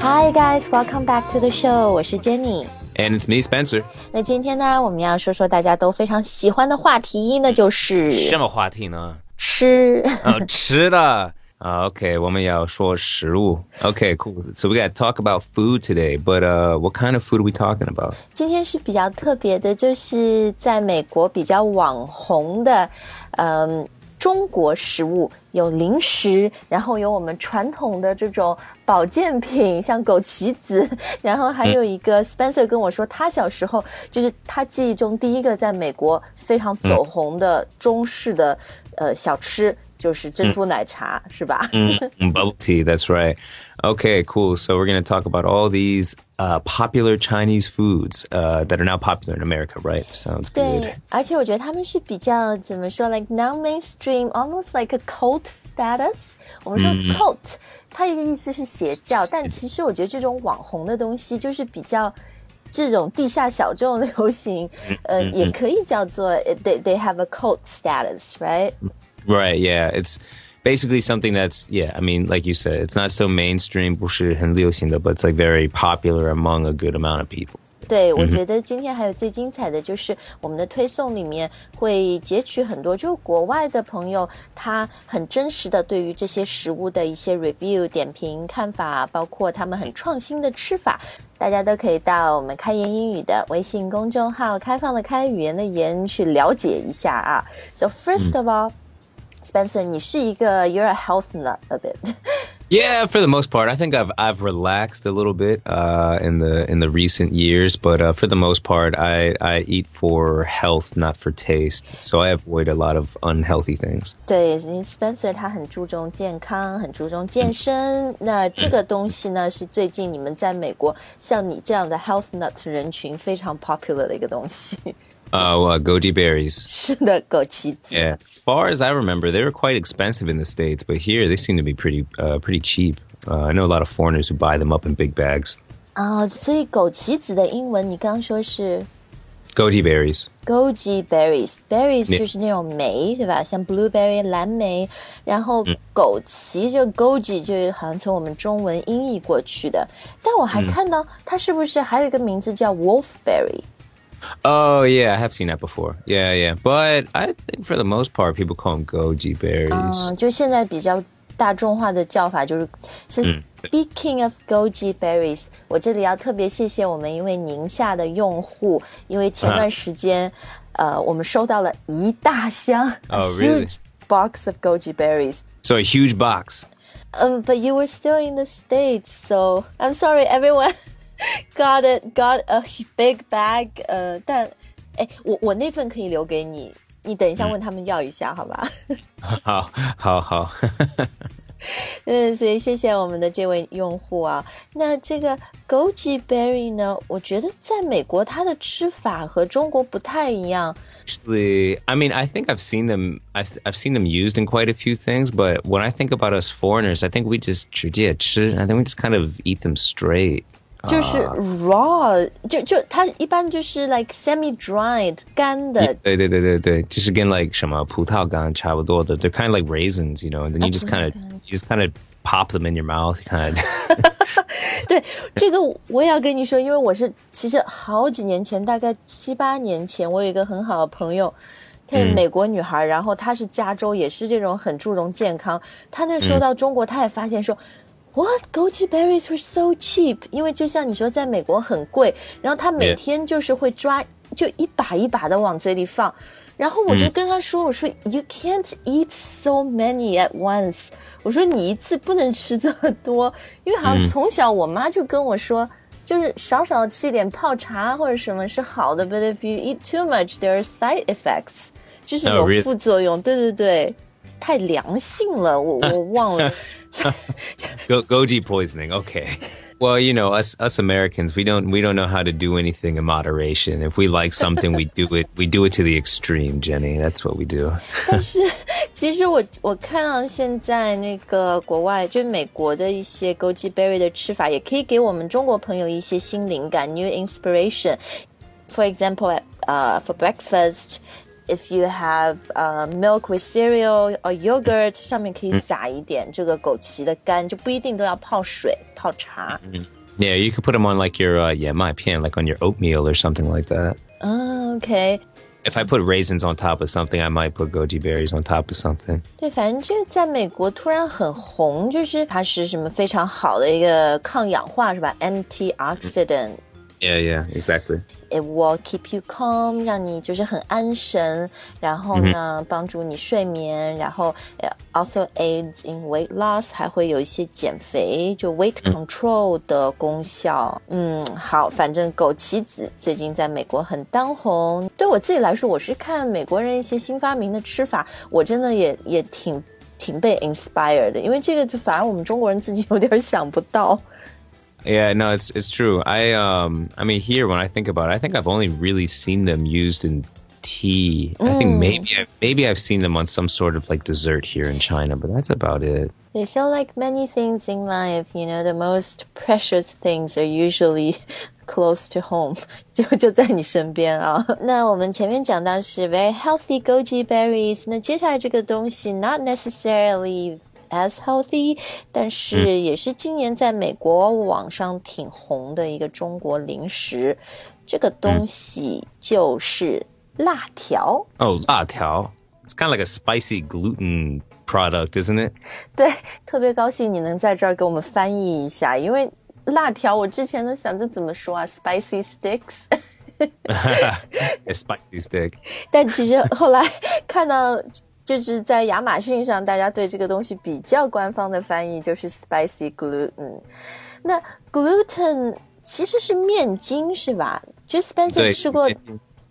Hi guys, welcome back to the show，我是 Jenny。And it's me, Spencer. 那今天呢，我们要说说大家都非常喜欢的话题，那就是什么话题呢？吃。哦，吃的。Uh, okay, 我们要说食物. Okay, cool. So we got to talk about food today, but uh, what kind of food are we talking about? 今天是比较特别的，就是在美国比较网红的，嗯。 中国食物有零食，然后有我们传统的这种保健品，像枸杞子，然后还有一个 Spencer 跟我说，他小时候就是他记忆中第一个在美国非常走红的中式的、呃小吃，就是珍珠奶茶，是吧？ Mm, bubble tea, that's right. Okay, cool. So we're going to talk about all these uh, popular Chinese foods uh, that are now popular in America, right? Sounds good. 对，而且我觉得他们是比较怎么说，like non-mainstream, almost like a cult status。我们说 cult，、它一个意思是邪教，但其实我觉得这种网红的东西就是比较。这种地下小众流行，呃，也可以叫做 they they have a cult status, right? Right, yeah. It's basically something that's, yeah, I mean, like you said, it's not so mainstream, 不是很流行的, but it's like very popular among a good amount of people. 对，我觉得今天还有最精彩的就是我们的推送里面会截取很多，就国外的朋友他很真实的对于这些食物的一些 review 点评看法，包括他们很创新的吃法，大家都可以到我们开言英语的微信公众号“开放的开语言的言”去了解一下啊。So first of all, Spencer，你是一个 you're a health nut a bit。 Yeah, for the most part, I think I've I've relaxed a little bit uh, in the in the recent years, but uh, for the most part, I I eat for health, not for taste. So I avoid a lot of unhealthy things. 对，Spencer 他很注重健康，很注重健身。那这个东西呢，是最近你们在美国像你这样的 health nut 人群非常 popular 的一个东西。 Uh, well, goji berries. 是的，枸杞子。 Yeah, far as I remember, they were quite expensive in the states, but here they seem to be pretty uh, pretty cheap. Uh, I know a lot of foreigners who buy them up in big bags. 啊、所以枸杞子的英文你刚刚说是 Goji berries. goji berries，berries Yeah. 就是那种莓，对吧？像 blueberry 蓝莓，然后枸杞这个 goji 就好像从我们中文音译过去的。但我还看到它是不是还有一个名字叫 wolfberry？ Oh yeah, I have seen that before. Yeah, yeah, but I think for the most part, people call them goji berries. 嗯，就现在比较大众化的叫法就是，是 Speaking of goji berries，我这里要特别谢谢我们一位宁夏的用户，因为前段时间，呃，我们收到了一大箱 Oh, a really? huge box of goji berries。 So a huge box. Um, but you were still in the States, so I'm sorry, everyone got it, got a big bag. 呃，但，哎，我我那份可以留给你，你等一下问他们要一下，好吧？ How how how? 嗯，所以谢谢我们的这位用户啊。那这个枸杞 berry 呢，我觉得在美国它的吃法和中国不太一样。 Actually, I mean, I think I've seen them. I've I've seen them used in quite a few things. But when I think about us foreigners, I think we just 直接吃 I think we just kind of eat them straight. 就是 raw，、就就它一般就是 like semi dried 干的，对对对对对，就是跟 like 什么葡萄干差不多的。They're kind of like raisins, you know, and then you just kind of you just kind of pop them in your mouth, kind of. 对，这个我也要跟你说，因为我是其实好几年前，大概七八年前，我有一个很好的朋友，她是美国女孩，然后她是加州，也是这种很注重健康。她那时候到中国，她也发现说。What goji berries were so cheap？因为就像你说，在美国很贵，然后她每 Yeah. 天就是会抓，就一把一把的往嘴里放。然后我就跟她说：“我说 You can't eat so many at once。”我说你一次不能吃这么多，因为好像从小我妈就跟我说，就是少少吃一点泡茶或者什么是好的，but if you eat too much, there are side effects，就是 Oh, 有 really? 副作用。对对对， 太良性了，我我忘了。Go, goji poisoning. Okay. Well, you know, us us Americans, we don't we don't know how to do anything in moderation. If we like something, we do it we do it to the extreme, Jenny. That's what we do. 但是其实我我看到现在那个国外，就美国的一些枸杞 berry 的吃法，也可以给我们中国朋友一些新灵感 （new inspiration）。For example, uh, for breakfast, if you have uh, milk with cereal or yogurt，上面可以撒一点这个枸杞的干，就不一定都要泡水泡茶。 Yeah, you could put them on like your uh, yeah, my pan, like on your oatmeal or something like that. 嗯，OK， If I put raisins on top of something, I might put goji berries on top of something. 对，反正这个在美国突然很红，就是它是什么非常好的一个抗氧化是吧？antioxidant。 Yeah, yeah, exactly. It will keep you calm，让你就是很安神，然后呢，帮助你睡眠，然后呃 also aids in weight loss，还会有一些减肥就 weight control 的功效。嗯，好，反正枸杞子最近在美国很当红。对我自己来说，我是看美国人一些新发明的吃法，我真的也也挺挺被 inspired 的，因为这个就反而我们中国人自己有点想不到。 Yeah, no, it's it's true. I um I mean here when I think about it, I think I've only really seen them used in tea. I think maybe I, maybe I've seen them on some sort of like dessert here in China, but that's about it. They sound like many things in life, you know, the most precious things are usually close to home，就就在你身边啊。那我们前面讲到是 very healthy goji berries，那接下来这个东西 not necessarily as healthy，但是也是今年在美国网上挺红的一个中国零食。这个东西就是辣条。Oh, la tiao. It's kind of like a spicy gluten product, isn't it? 对，特别高兴你能在这儿给我们翻译一下，因为辣条我之前都想着怎么说啊，spicy sticks，A spicy stick. 但其实后来看到。就是在亚马逊上，大家对这个东西比较官方的翻译就是 spicy gluten。那 gluten 其实是面筋是吧？就 Spencer 吃过，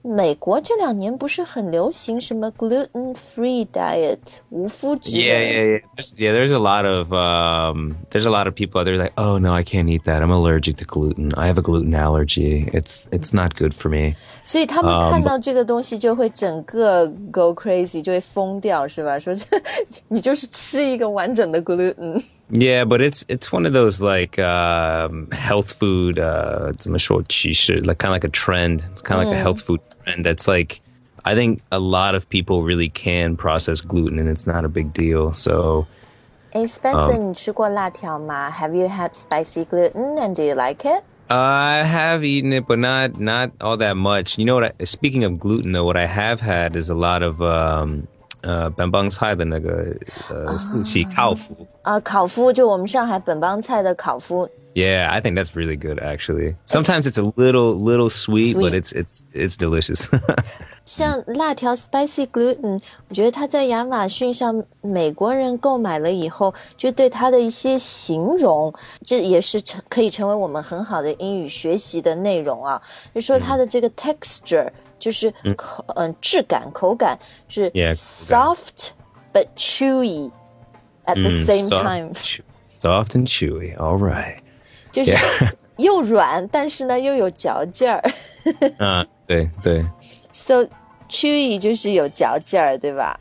美国这两年不是很流行什么 gluten free diet 无麸质的 Yeah, yeah, yeah. There's, yeah, there's a lot of um, there's a lot of people out there like, oh no, I can't eat that. I'm allergic to gluten. I have a gluten allergy. It's it's not good for me. 所以他们看到这个东西就会整个 go crazy，就会疯掉，是吧？说这你就是吃一个完整的 gluten。 Yeah, but it's it's one of those like um, health food, uh, 怎么说趋势, like kind of like a trend. It's kind of like a health food trend. That's like, I think a lot of people really can process gluten, and it's not a big deal. So 哎，Spencer，、你吃过辣条吗？Have you had spicy gluten and do you like it？ I have eaten it, but not not all that much. You know what? I, speaking of gluten, though, what I have had is a lot of um, uh, 本帮菜的那个呃四喜烤麸。啊，烤麸就我们上海本帮菜的烤麸， Yeah, I think that's really good actually. Sometimes it's a little little sweet, but Sweet. it's it's it's delicious. 像辣条 spicy gluten，我觉得它在亚马逊上，美国人购买了以后，就对它的一些形容，这也是成可以成为我们很好的英语学习的内容啊。就说它的这个 texture， 就是口嗯、质感口感是 Yeah，口感 soft but chewy at the same Soft- time， soft and chewy. All right. 就是 Yeah. 又软，但是呢又有嚼劲儿。 Uh, 对对 so chewy 就是有嚼劲儿，对吧？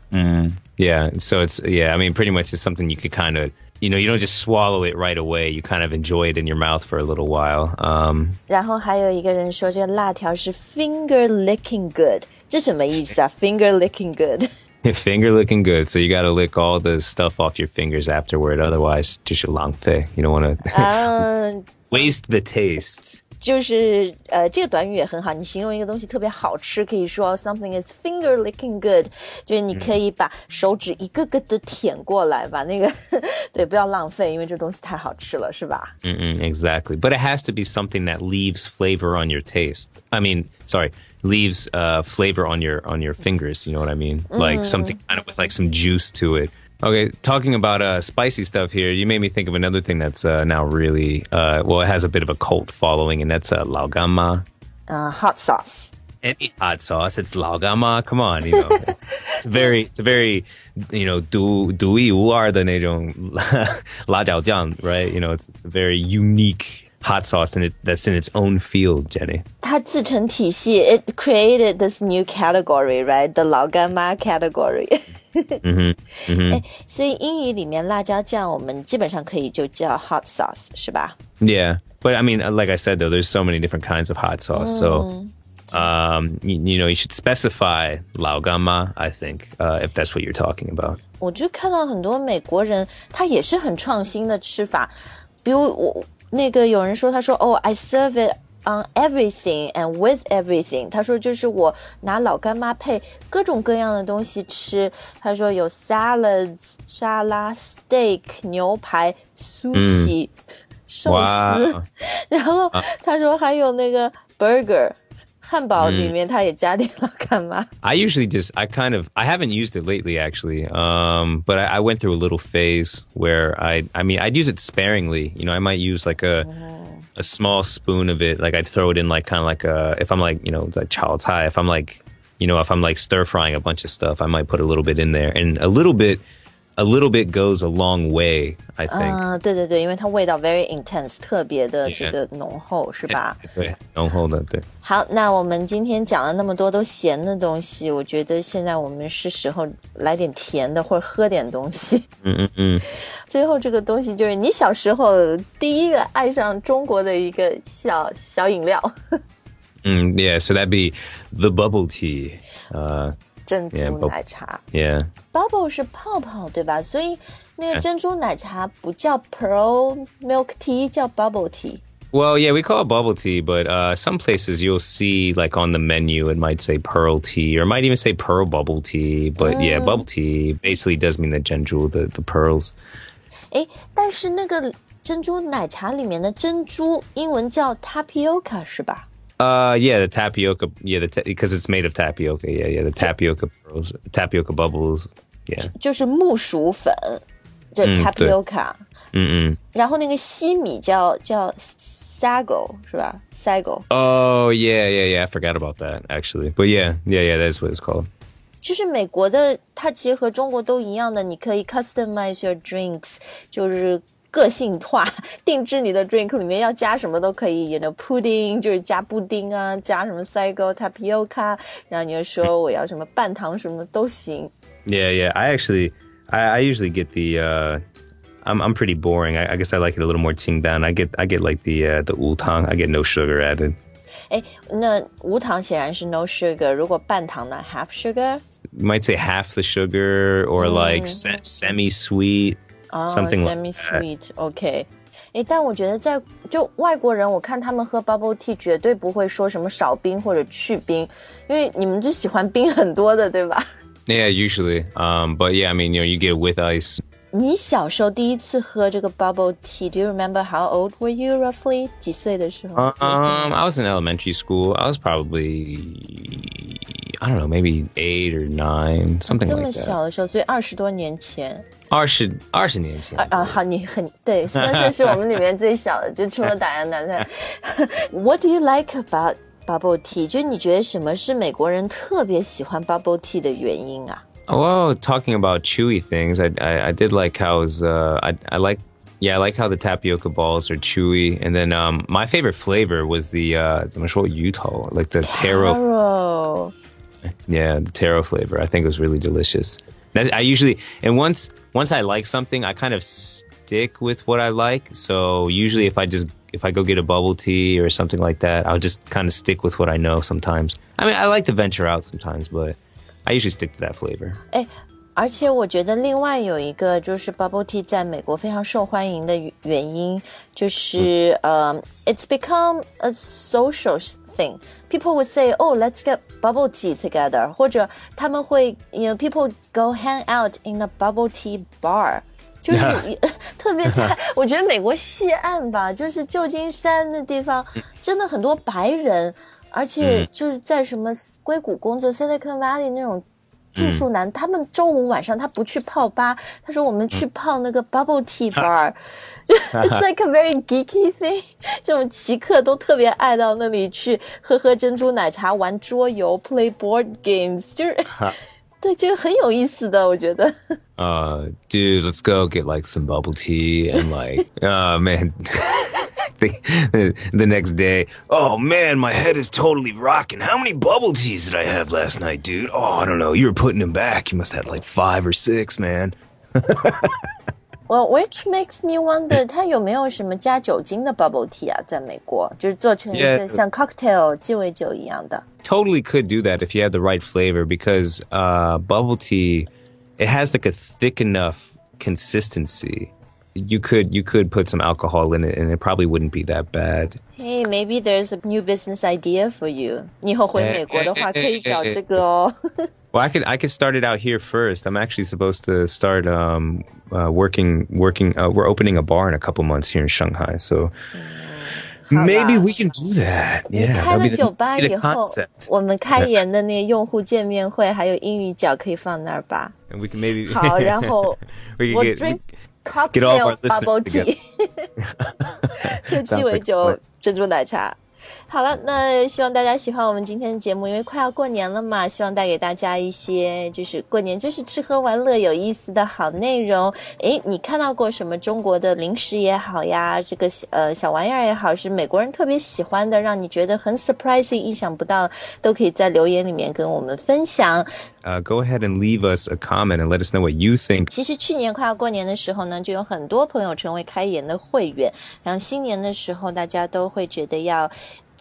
Yeah. So it's yeah. I mean, pretty much it's something you could kind of you know you don't just swallow it right away. You kind of enjoy it in your mouth for a little while. Um, 然后还有一个人说，这个辣条是 finger licking good，这什么意思啊？finger licking good， finger looking good, so you got to lick all the stuff off your fingers afterward. Otherwise, 就是浪费. You don't want to 嗯， waste the taste. 就是呃，这个短语也很好。你形容一个东西特别好吃，可以说 something is finger licking good，就是你可以把手指一个个的舔过来，把那个对，不要浪费，因为这东西太好吃了，是吧？ Mm-mm, exactly. But it has to be something that leaves flavor on your taste. I mean, sorry, leaves uh, flavor on your on your fingers. You know what I mean? Like something kind of with like some juice to it. Okay, talking about uh, spicy stuff here, you made me think of another thing that's uh, now really uh, well, it has a bit of a cult following, and that's uh, lao gamma. 嗯、h o t sauce。 any hot sauce. It's laogama. Come on, you know, it's, it's very, it's a very, you know, 独独一无二的那种辣椒酱, right? You know, it's a very unique hot sauce and it that's in its own field, Jenny. 它自成体系，it created this new category, right? The 老干妈 category. 嗯哼，嗯哼。哎，所以英语里面辣椒酱我们基本上可以就叫 hot sauce，是吧？ Yeah, but I mean, like I said though, there's so many different kinds of hot sauce. So, um, you, you know, you should specify laogama. I think uh, if that's what you're talking about. 我就看到很多美国人，他也是很创新的吃法，比如我那个有人说，他说哦，I serve it on everything and with everything。他说就是我拿老干妈配各种各样的东西吃。他说有 salads 沙拉、steak 牛排、sushi、寿司，哇然后他说还有那个 burger 汉堡里面他也加点老干妈。 I usually just, I kind of, I haven't used it lately actually. Um, but I, I went through a little phase where I, I mean, I'd use it sparingly. You know, I might use like a, a small spoon of it. Like I'd throw it in like kind of like a, if I'm like, you know, like chao tai, if I'm like, you know, if I'm like stir frying a bunch of stuff, I might put a little bit in there and a little bit, a little bit goes a long way, I think. 嗯，对对对，因为它味道 very intense，特别的这 Yeah 个浓厚，是吧？对，浓厚的，对。好，那我们今天讲了那么多都咸的东西，我觉得现在我们是时候来点甜的，或者喝点东西。嗯嗯嗯。最后这个东西就是你小时候第一个爱上中国的一个小小饮料， Mm, yeah, so that'd be the bubble tea. Uh, 珍珠 Yeah, bub- 奶茶。 yeah. Bubble 是泡泡，对吧？所以那个珍珠奶茶不叫 Pearl Milk Tea，叫 Bubble Tea。 Well, yeah, we call it bubble tea, but uh, some places you'll see, like on the menu, it might say pearl tea, or it might even say pearl bubble tea. But yeah, bubble tea basically does mean the genjul, the, the pearls. 诶，但是那个珍珠奶茶里面的珍珠，英文叫 tapioca 是吧？ Uh, yeah, the tapioca, yeah, the because it's made of tapioca. Yeah, yeah, the tapioca pearls, tapioca bubbles. Yeah. 就是木薯粉，就嗯 tapioca。 Mm-mm. 然后那个西米叫叫 sago 是吧？sago Oh, yeah, yeah, yeah. I forgot about that actually. But yeah, yeah, yeah, that's what it's called. 就是美国的，它其实和中国都一样的，你可以 customize your drinks，就是 个性化定制你的 drink 里面要加什么都可以，you know pudding 就是加布丁啊，加什么 sago tapioca，然后你就说我要什么半糖什么都行。 Yeah, yeah. I actually, I, I usually get the. Uh, I'm I'm pretty boring. I, I guess I like it a little more ting down. I get I get like the uh, the ultang. I get no sugar added. 哎，那无糖显然是 no sugar，如果半糖呢 half sugar。 You might say half the sugar or like se- semi sweet, 哦 something like semi that. sweet，OK、诶，但我觉得在就外国人，我看他们喝 bubble tea 绝对不会说什么少冰或者去冰，因为你们就喜欢冰很多的，对吧？ Yeah, usually. Um, but yeah, I mean, you know, you get it with ice. 你小时候第一次喝这个 bubble tea，Do you remember how old were you roughly？几岁的时候？ Um, I was in elementary school. I was probably I don't know, maybe eight or nine, something 这么 like that. 小的时候，所以二十多年前。 二十二十年前。啊啊，好，你很对，那这是我们里面最小的，就除了打样男赛。What do you like about bubble tea？就是你觉得什么是美国人特别喜欢 bubble tea 的原因啊？ Well, talking about chewy things, I, I, I did like how it's, uh, I, I like, yeah, I like how the tapioca balls are chewy. And then, um, my favorite flavor was the, uh, 怎么说芋头, like the taro, Taro yeah, the taro flavor. I think it was really delicious. I usually, and once, once I like something, I kind of stick with what I like. So usually if I just, if I go get a bubble tea or something like that, I'll just kind of stick with what I know sometimes. I mean, I like to venture out sometimes, but I usually stick to that flavor. 哎，而且我觉得另外有一个就是 bubble tea 在美国非常受欢迎的原因，就是呃、i t s become a social thing. People would say, "Oh, let's get bubble tea together." 或者他们会，you know, people go hang out in a bubble tea bar. 就是特别在，我觉得美国西岸吧，就是旧金山的地方，真的很多白人，而且就是在什么硅谷工作 Silicon Valley 那种技术男，他们周五晚上他不去泡吧，他说我们去泡那个 bubble tea bar。It's like a very geeky thing。这种奇客都特别爱到那里去喝喝珍珠奶茶、玩桌游、play board games，就是对，就是很有意思的，我觉得。Uh, dude, let's go get like some bubble tea and like, oh man. the, the next day, oh man, my head is totally rocking. How many bubble teas did I have last night, dude? Oh, I don't know. You were putting them back. You must have had like five or six, man. Well, which makes me wonder，它有没有什么加酒精的 bubble tea 啊？在美国，就是做成一个像 cocktail 鸡尾酒一样的。Totally could do that if you had the right flavor because uh, bubble tea, it has like a thick enough consistency. you could you could put some alcohol in it and it probably wouldn't be that bad. Hey, maybe there's a new business idea for you. Eh, eh, eh, well, I could I could start it out here first. I'm actually supposed to start um, uh, working working. Uh, we're opening a bar in a couple months here in Shanghai, so. Mm. Maybe we can do that. Yeah, 开了酒吧以后，我们开言的那个用户见面会，还有英语角可以放那儿吧。And we can maybe 好，然后我 drink cocktail double tea 喝鸡尾酒珍珠奶茶好了，那希望大家喜欢我们今天的节目，因为快要过年了嘛，希望带给大家一些就是过年就是吃喝玩乐有意思的好内容。诶，你看到过什么中国的零食也好呀，这个呃小玩意儿也好，是美国人特别喜欢的，让你觉得很 surprising、意想不到，都可以在留言里面跟我们分享。uh, go ahead and leave us a comment and let us know what you think. 其实去年快要过年的时候呢，就有很多朋友成为开言的会员，然后新年的时候，大家都会觉得要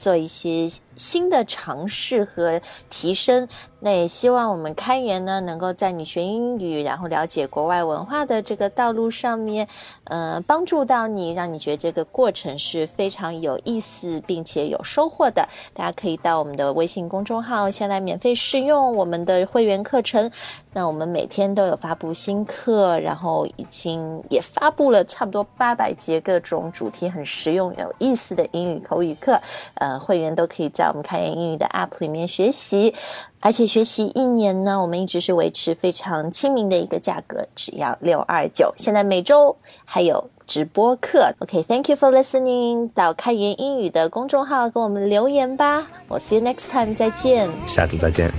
做一些新的尝试和提升。那也希望我们开源呢，能够在你学英语，然后了解国外文化的这个道路上面，呃，帮助到你，让你觉得这个过程是非常有意思，并且有收获的。大家可以到我们的微信公众号，现在免费试用我们的会员课程。那我们每天都有发布新课，然后已经也发布了差不多八百节各种主题很实用、有意思的英语口语课。呃，会员都可以在我们开言英语的 App 里面学习。而且学习一年呢，我们一直是维持非常亲民的一个价格，只要六二九。现在每周还有直播课。OK，Thank、you for listening。到开言英语的公众号给我们留言吧。我 see you next time，再见。下次再见。